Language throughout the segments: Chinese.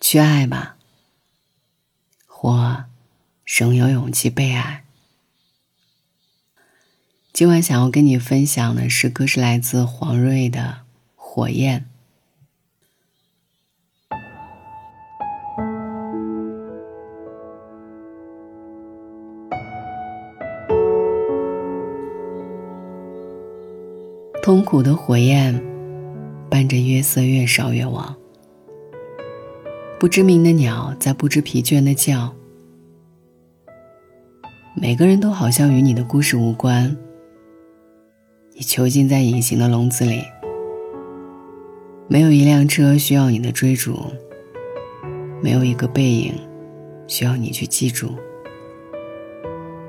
去爱吧，或仍有勇气被爱。今晚想要跟你分享的诗歌是来自黄睿的《火焰》。痛苦的火焰，伴着月色越烧越旺。不知名的鸟在不知疲倦的叫。每个人都好像与你的故事无关。你囚禁在隐形的笼子里，没有一辆车需要你的追逐，没有一个背影需要你去记住。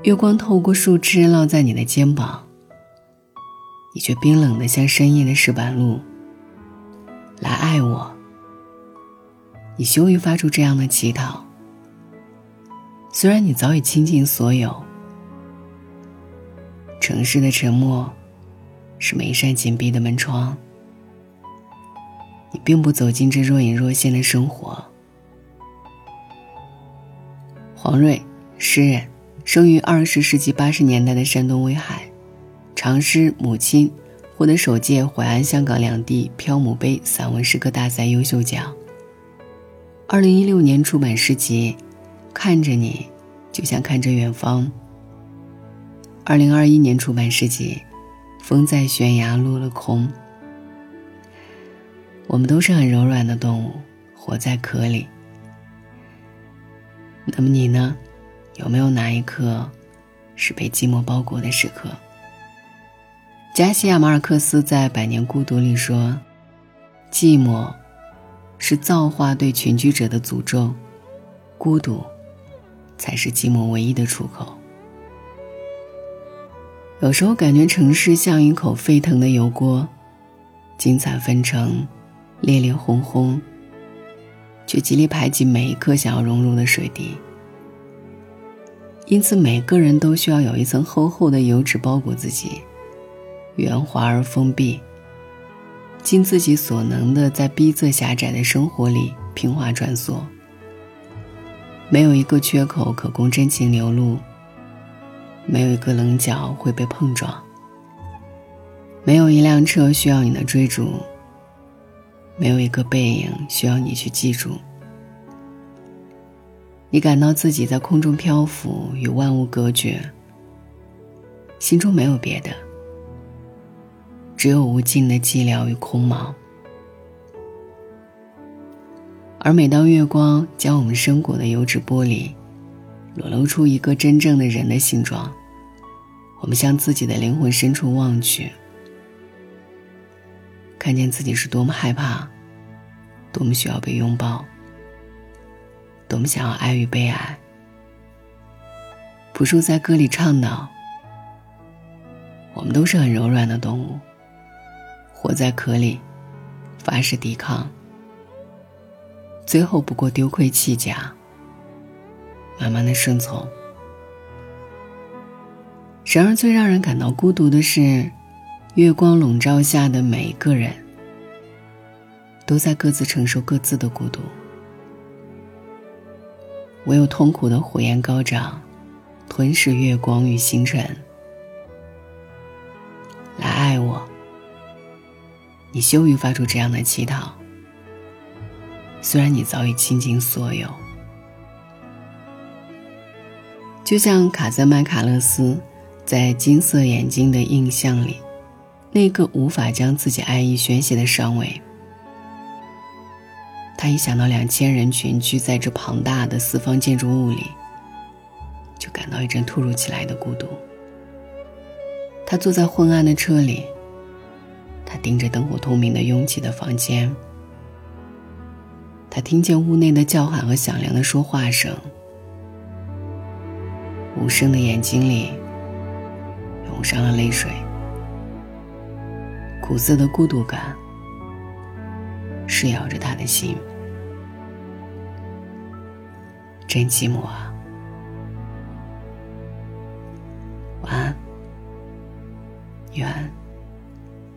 月光透过树枝落在你的肩膀，你却冰冷的像深夜的石板路。来爱我，你羞于发出这样的乞讨，虽然你早已倾尽所有。城市的沉默。是每一扇紧闭的门窗。你并不走进这若隐若现的生活。黄瑞，诗人，生于二十世纪八十年代的山东威海，长诗《母亲》获得首届淮安、香港两地漂母杯散文诗歌大赛优秀奖。二零一六年出版诗集《看着你，就像看着远方》。二零二一年出版诗集。风在悬崖落了空。我们都是很柔软的动物，活在壳里。那么你呢？有没有哪一刻是被寂寞包裹的时刻？加西亚马尔克斯在《百年孤独》里说：“寂寞是造化对群居者的诅咒，孤独才是寂寞唯一的出口。”有时候感觉城市像一口沸腾的油锅，精彩纷呈，烈烈轰轰，却极力排挤每一颗想要融入的水滴。因此，每个人都需要有一层厚厚的油脂包裹自己，圆滑而封闭，尽自己所能的在逼仄狭窄的生活里平滑穿梭，没有一个缺口可供真情流露。没有一个棱角会被碰撞，没有一辆车需要你的追逐，没有一个背影需要你去记住。你感到自己在空中漂浮，与万物隔绝，心中没有别的，只有无尽的寂寥与空茫。而每当月光将我们生裹的油脂剥离，裸露出一个真正的人的形状。我们向自己的灵魂深处望去，看见自己是多么害怕，多么需要被拥抱，多么想要爱与被爱。朴树在歌里唱道：“我们都是很柔软的动物，活在壳里，发誓抵抗，最后不过丢盔弃甲。”慢慢的顺从。然而，最让人感到孤独的是，月光笼罩下的每一个人，都在各自承受各自的孤独。唯有痛苦的火焰高涨，吞噬月光与星辰。来爱我，你羞于发出这样的乞讨。虽然你早已倾尽所有。就像卡泽麦卡勒斯在《金色眼睛的印象》里，那个无法将自己爱意宣泄的上尉，他一想到两千人群聚在这庞大的四方建筑物里，就感到一阵突如其来的孤独。他坐在昏暗的车里，他盯着灯火通明的拥挤的房间，他听见屋内的叫喊和响亮的说话声。无声的眼睛里涌上了泪水，苦涩的孤独感噬咬着他的心，真寂寞啊！晚安，愿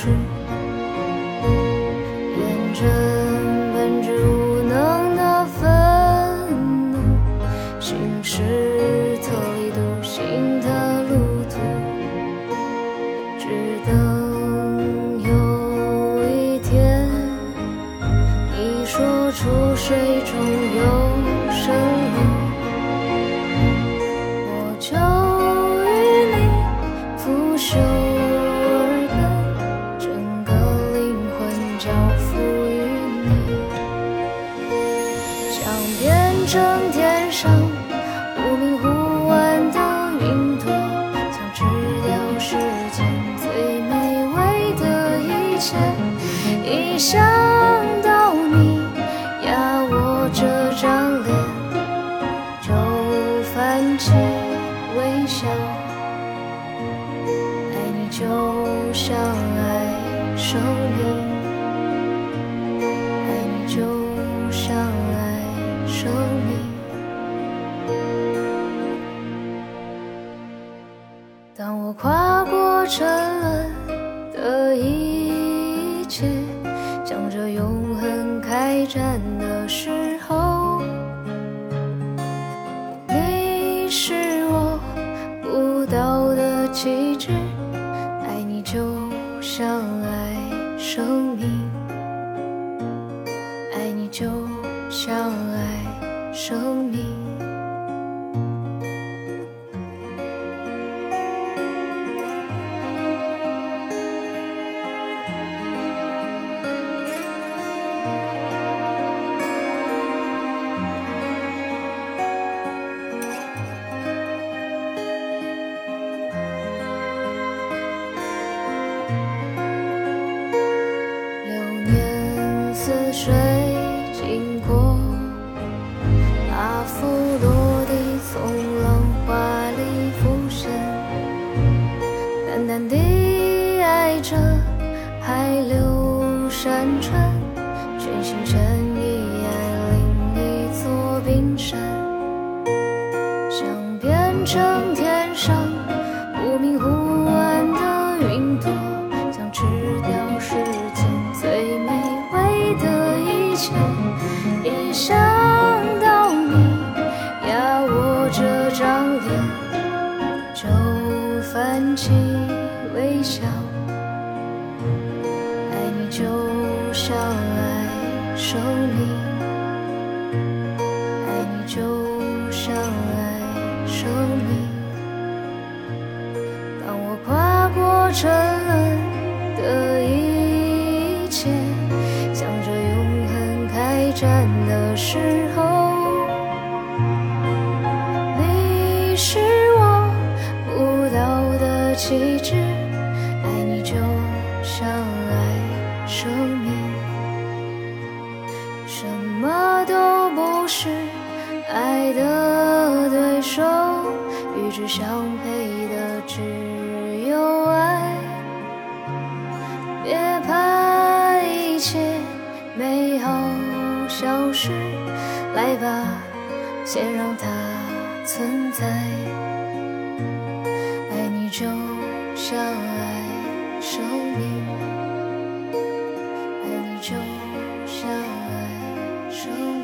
树，愿成本质无能的愤怒，心事。一生的春全心全意爱另一座冰山，想变成天上忽明忽暗的云朵，想吃掉世间最美味的一切。一想到你，呀，我这张脸就泛起微笑。生命爱你就像爱生命当我跨过沉沦的一切向着永恒开战的时候你是我不老的旗帜要消失，来吧，先让它存在。爱你就像爱生命，爱你就像爱生命。